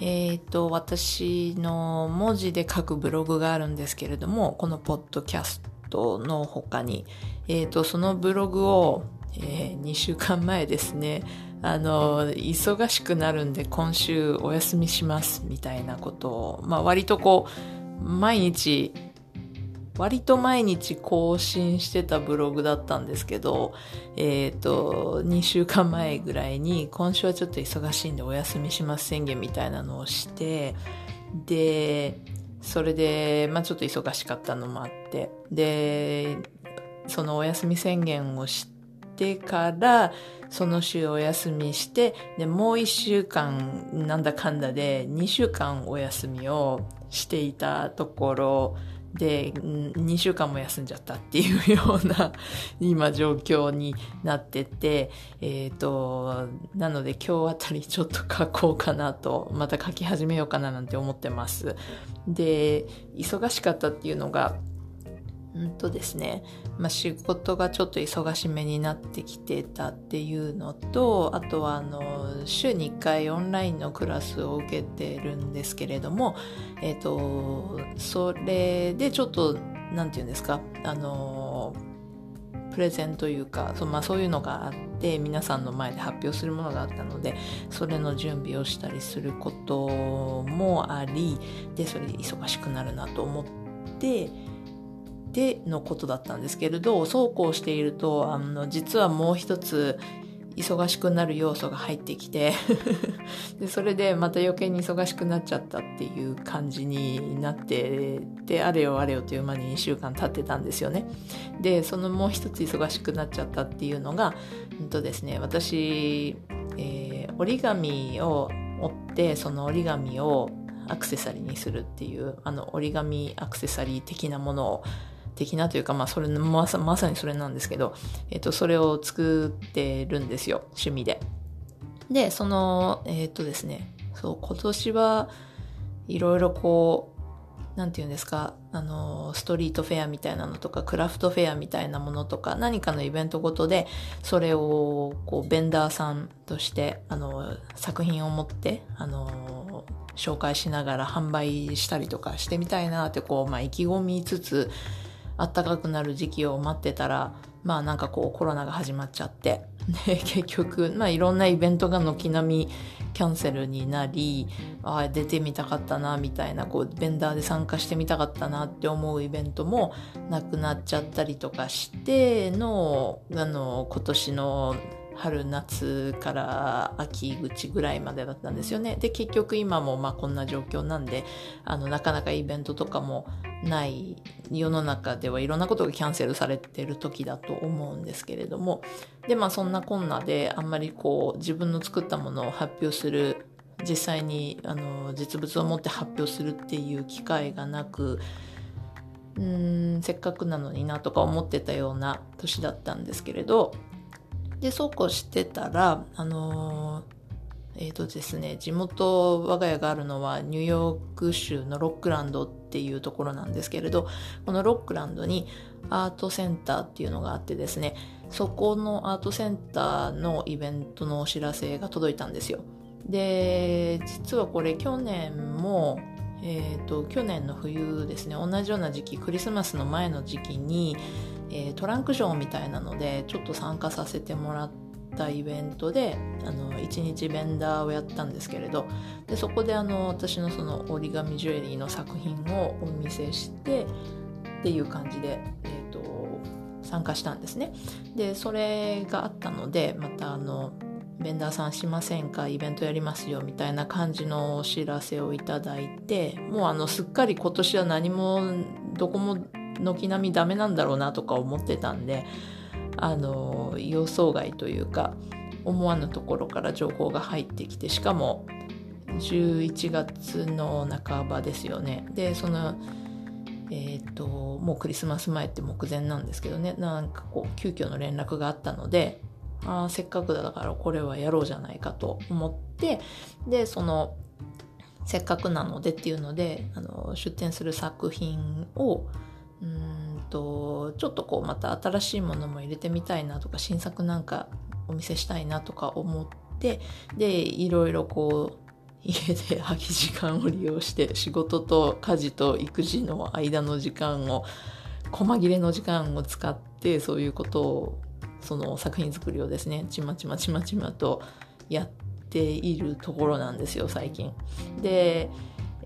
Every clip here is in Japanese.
えっ、と、私の文字で書くブログがあるんですけれども、このポッドキャストの他に、えっ、と、そのブログを、え2週間前ですね、あの、忙しくなるんで今週お休みしますみたいなことを、まあ割とこう、毎日割と毎日更新してたブログだったんですけど、えっ、と、2週間前ぐらいに、今週はちょっと忙しいんでお休みします宣言みたいなのをして、で、それで、まあちょっと忙しかったのもあって、で、そのお休み宣言をしてから、その週お休みして、で、もう1週間、なんだかんだで、2週間お休みをしていたところ、で、2週間も休んじゃったっていうような 今状況になってて、えっ、と、なので今日あたりちょっと書こうかなと、また書き始めようかななんて思ってます。で、忙しかったっていうのが、うんとですね、まあ、仕事がちょっと忙しめになってきてたっていうのと、あとはあの、週に1回オンラインのクラスを受けてるんですけれども、えっ、と、それでちょっと、なんていうんですか、あの、プレゼンというか、そまあ、そういうのがあって、皆さんの前で発表するものがあったので、それの準備をしたりすることもあり、で、それで忙しくなるなと思って、でのことだったんですけれどそうこうしているとあの実はもう一つ忙しくなる要素が入ってきて でそれでまた余計に忙しくなっちゃったっていう感じになってであれよあれよという間に2週間経ってたんですよね。でそのもう一つ忙しくなっちゃったっていうのが、うんとですね、私、えー折り紙を折ってその折り紙をアクセサリーにするっていうあの折り紙アクセサリー的なものを的なというか、まあ、それまさまさにそれなんですけど、えっと、それを作ってるんですよ趣味で。でそのえっとですねそう今年はいろいろこうなんていうんですかあのストリートフェアみたいなのとかクラフトフェアみたいなものとか何かのイベントごとでそれをこうベンダーさんとしてあの作品を持ってあの紹介しながら販売したりとかしてみたいなってこう、まあ、意気込みつつ暖かくなる時期を待ってたらまあなんかこうコロナが始まっちゃって。で結局まあいろんなイベントが軒並みキャンセルになりあ出てみたかったなみたいなこうベンダーで参加してみたかったなって思うイベントもなくなっちゃったりとかしてのあの今年の春夏から秋口ぐらいまでだったんですよね。で結局今もまあこんな状況なんであのなかなかイベントとかもない世の中ではいろんなことがキャンセルされてる時だと思うんですけれどもでまあそんなこんなであんまりこう自分の作ったものを発表する実際にあの実物を持って発表するっていう機会がなくうーんせっかくなのになとか思ってたような年だったんですけれどでそうこうしてたらあのえーとですね、地元我が家があるのはニューヨーク州のロックランドっていうところなんですけれどこのロックランドにアートセンターっていうのがあってですねそこのアートセンターのイベントのお知らせが届いたんですよ。で実はこれ去年もえーと去年の冬ですね同じような時期クリスマスの前の時期に、えートランクショーみたいなのでちょっと参加させてもらったイベントであの1日ベンダーをやったんですけれどでそこであの私のその折り紙ジュエリーの作品をお見せしてっていう感じで、えー、と参加したんですね。でそれがあったのでまたあのベンダーさんしませんか？イベントやりますよみたいな感じのお知らせをいただいてもうあのすっかり今年は何もどこも軒並みダメなんだろうなとか思ってたんであの予想外というか思わぬところから情報が入ってきてしかも11月の半ばですよね。でそのえっ、ともうクリスマス前って目前なんですけどね。なんかこう急遽の連絡があったのであせっかくだからこれはやろうじゃないかと思ってでそのせっかくなのでっていうのであの出展する作品をうんとちょっとこうまた新しいものも入れてみたいなとか新作なんかお見せしたいなとか思ってでいろいろこう 家で空き時間を利用して仕事と家事と育児の間の時間を細切れの時間を使ってそういうことをその作品作りをですねちまちまちまちまとやっているところなんですよ最近。で、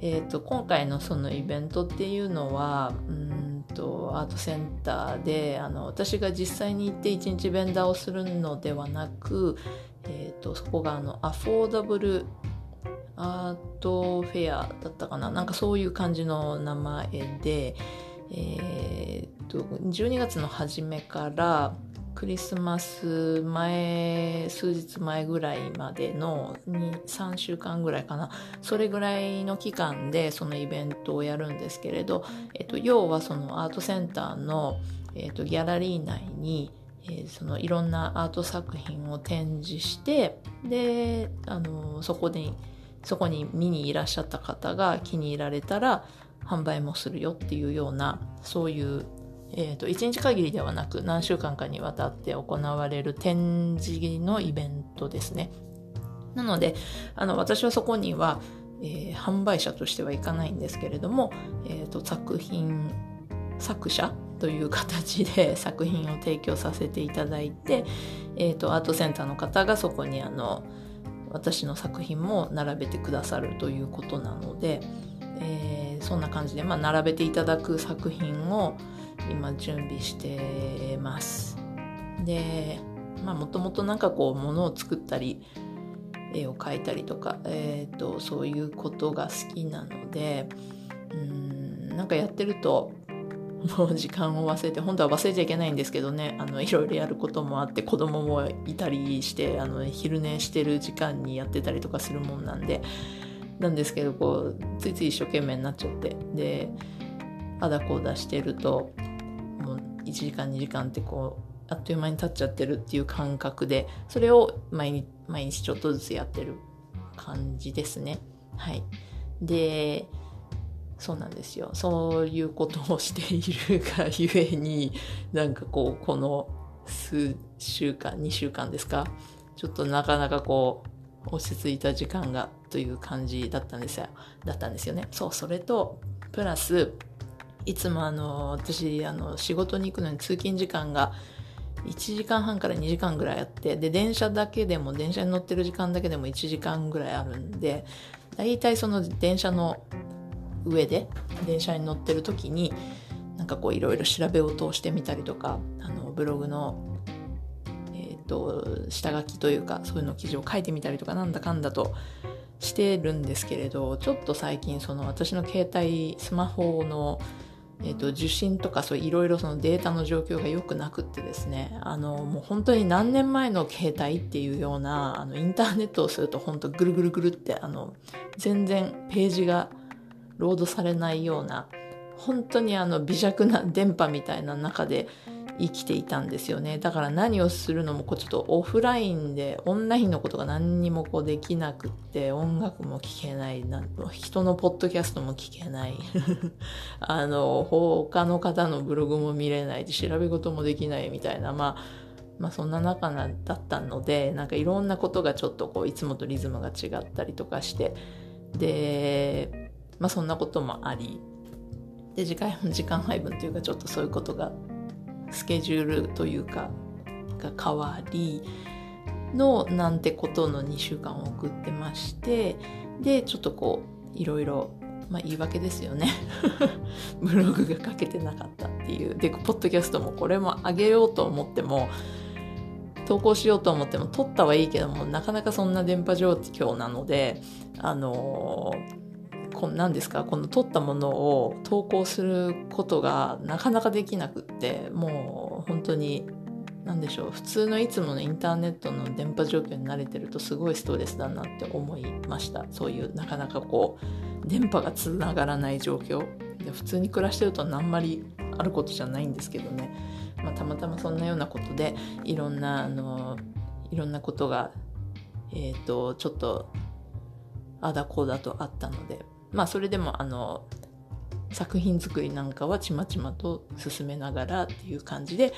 えーと、今回のそのイベントっていうのはうんとアートセンターであの私が実際に行って一日ベンダーをするのではなく、えーとそこがあのアフォーダブルアートフェアだったかな。なんかそういう感じの名前で、えー、と12月の初めからクリスマス前数日前ぐらいまでの3週間ぐらいかな。それぐらいの期間でそのイベントをやるんですけれど、えっと、要はそのアートセンターの、えっと、ギャラリー内にえー、そのいろんなアート作品を展示してであのそこにそこに見にいらっしゃった方が気に入られたら販売もするよっていうようなそういう、えーと、1日限りではなく何週間かにわたって行われる展示のイベントですね。なのであの私はそこには、えー、販売者としてはいかないんですけれども、えーと、作品作者という形で 作品を提供させていただいて、えーとアートセンターの方がそこにあの私の作品も並べてくださるということなので、えー、そんな感じで、まあ、並べていただく作品を今準備してます。でもともとなんかこうものを作ったり絵を描いたりとか、えーとそういうことが好きなのでうんなんかやってるともう時間を忘れて本当は忘れちゃいけないんですけどねあのいろいろやることもあって子供もいたりしてあの昼寝してる時間にやってたりとかするもんなんでなんですけどこうついつい一生懸命になっちゃってであだこう出してるともう1時間2時間ってこうあっという間に経っちゃってるっていう感覚でそれを毎日毎日ちょっとずつやってる感じですね。はい、でそうなんですよ。そういうことをしているがゆえになんかこうこの数週間2週間ですかちょっとなかなかこう落ち着いた時間がという感じだったんですよ。だったんですよね。そうそれとプラスいつもあの私あの仕事に行くのに通勤時間が1時間半から2時間ぐらいあってで電車だけでも電車に乗ってる時間だけでも1時間ぐらいあるんで大体その電車の上で電車に乗ってる時になんかこういろいろ調べを通してみたりとかあのブログの、えーと、下書きというかそういうの記事を書いてみたりとかなんだかんだとしてるんですけれどちょっと最近その私の携帯スマホのえーと、受信とかそういろいろそのデータの状況が良くなくってですねあのもう本当に何年前の携帯っていうようなあのインターネットをすると本当ぐるぐるぐるってあの全然ページがロードされないような本当にあの微弱な電波みたいな中で生きていたんですよね。だから何をするのもこうちょっとオフラインでオンラインのことが何にもこうできなくって音楽も聴けないな人のポッドキャストも聞けない。あの他の方のブログも見れない調べ事もできないみたいなまあまあそんな中だったのでなんかいろんなことがちょっとこういつもとリズムが違ったりとかしてでまあそんなこともありで時間時間配分というかちょっとそういうことがあっスケジュールというかが変わりのなんてことの2週間を送ってましてでちょっとこういろいろまあ言い訳ですよね。ブログが書けてなかったっていう。でポッドキャストもこれも上げようと思っても投稿しようと思っても撮ったはいいけどもなかなかそんな電波状況なのであのーこ何ですか？この撮ったものを投稿することがなかなかできなくってもう本当になんでしょう普通のいつものインターネットの電波状況に慣れてるとすごいストレスだなって思いました。そういうなかなかこう電波がつながらない状況。で普通に暮らしてるとあんまりあることじゃないんですけどね、まあ、たまたまそんなようなことでいろんなあのいろんなことがえっ、ー、とちょっとあだこうだとあったのでまあそれでもあの作品作りなんかはちまちまと進めながらっていう感じで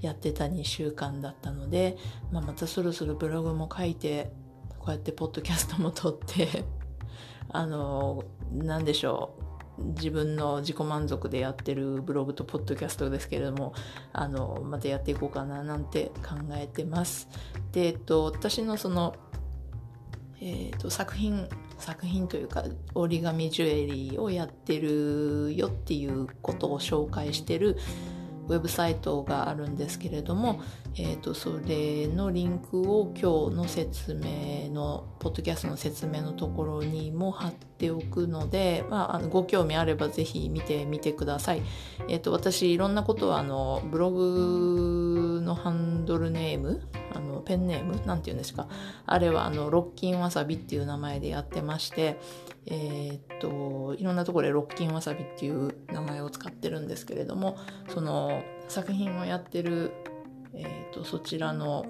やってた2週間だったので、まあ、またそろそろブログも書いてこうやってポッドキャストも撮って あの何でしょう自分の自己満足でやってるブログとポッドキャストですけれどもあのまたやっていこうかななんて考えてます。で、えっと、私のその、えっと、作品作品というか折り紙ジュエリーをやってるよっていうことを紹介してるウェブサイトがあるんですけれども、えーと、それのリンクを今日の説明のポッドキャストの説明のところにも貼っておくので、まあ、あのご興味あればぜひ見てみてください。えーと、私いろんなことはあのブログのハンドルネーム？あのペンネーム？なんて言うんですか？あれはあのロッキンわさびっていう名前でやってましてえー、っといろんなところでロッキンわさびっていう名前を使ってるんですけれどもその作品をやってる、えー、っとそちらの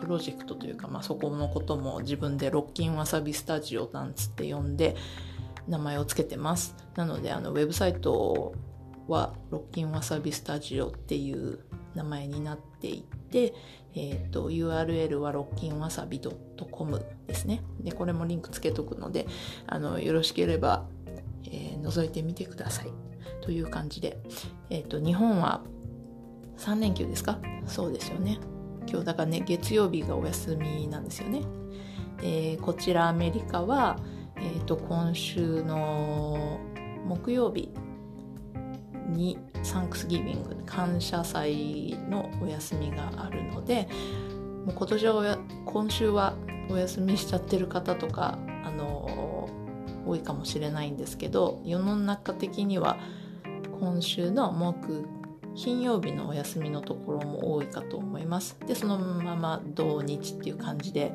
プロジェクトというか、まあ、そこのことも自分でロッキンわさびスタジオなんつって呼んで名前を付けてます。なのであのウェブサイトはロッキンわさびスタジオっていう名前になっていて、えーと、URL はロッキンわさび .com ですね。で、これもリンクつけとくので、あの、よろしければ、えー、覗いてみてください。という感じで、えっ、ー、と、日本は3連休ですか？そうですよね。今日だからね、月曜日がお休みなんですよね。で、こちらアメリカは、えっ、ー、と、今週の木曜日にサンクスギビング感謝祭のお休みがあるのでもう今年は今週はお休みしちゃってる方とかあの多いかもしれないんですけど世の中的には今週の木金曜日のお休みのところも多いかと思います。でそのまま土日っていう感じで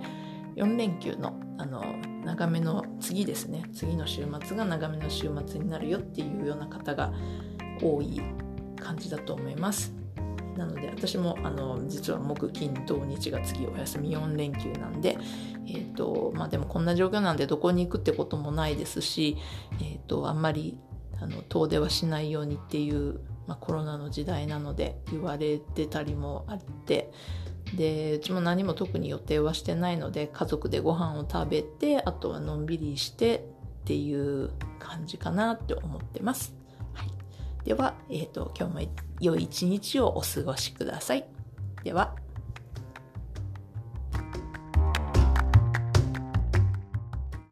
4連休のあの長めの次ですね。次の週末が長めの週末になるよっていうような方が多い感じだと思います。なので私もあの実は木金土日が月お休み4連休なんで、えーとまあ、でもこんな状況なんでどこに行くってこともないですし、えーと、あんまりあの遠出はしないようにっていう、まあ、コロナの時代なので言われてたりもあってでうちも何も特に予定はしてないので家族でご飯を食べてあとはのんびりしてっていう感じかなって思ってます。では、え、ー、と、今日も良い一日をお過ごしください。